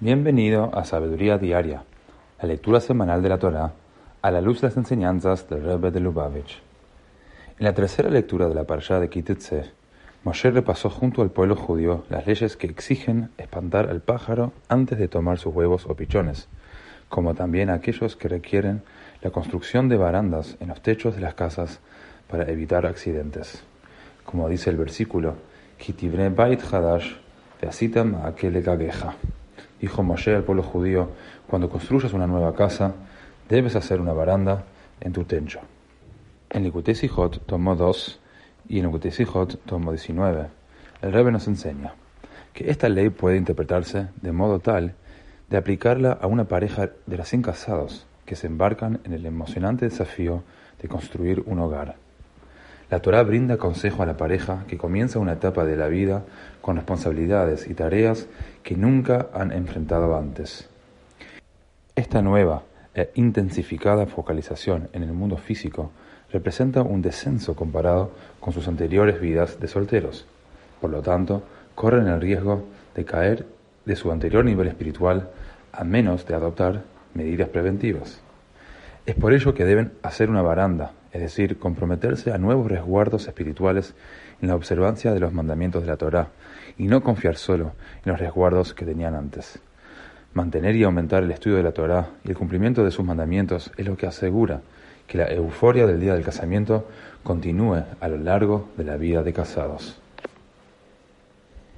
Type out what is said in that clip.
Bienvenido a Sabiduría Diaria, la lectura semanal de la Torá a la luz de las enseñanzas del Rebbe de Lubavitch. En la tercera lectura de la Parashá de Kitetse, Moshe repasó junto al pueblo judío las leyes que exigen espantar al pájaro antes de tomar sus huevos o pichones, como también aquellos que requieren la construcción de barandas en los techos de las casas para evitar accidentes. Como dice el versículo, bait hadash Dijo Moshe al pueblo judío, cuando construyas una nueva casa, debes hacer una baranda en tu techo. En Likutei Sijot tomó 2 y en Likutei Sijot tomó 19. El Rebbe nos enseña que esta ley puede interpretarse de modo tal de aplicarla a una pareja de recién casados que se embarcan en el emocionante desafío de construir un hogar. La Torah brinda consejo a la pareja que comienza una etapa de la vida con responsabilidades y tareas que nunca han enfrentado antes. Esta nueva e intensificada focalización en el mundo físico representa un descenso comparado con sus anteriores vidas de solteros. Por lo tanto, corren el riesgo de caer de su anterior nivel espiritual a menos de adoptar medidas preventivas. Es por ello que deben hacer una baranda, es decir, comprometerse a nuevos resguardos espirituales en la observancia de los mandamientos de la Torá, y no confiar solo en los resguardos que tenían antes. Mantener y aumentar el estudio de la Torá y el cumplimiento de sus mandamientos es lo que asegura que la euforia del día del casamiento continúe a lo largo de la vida de casados.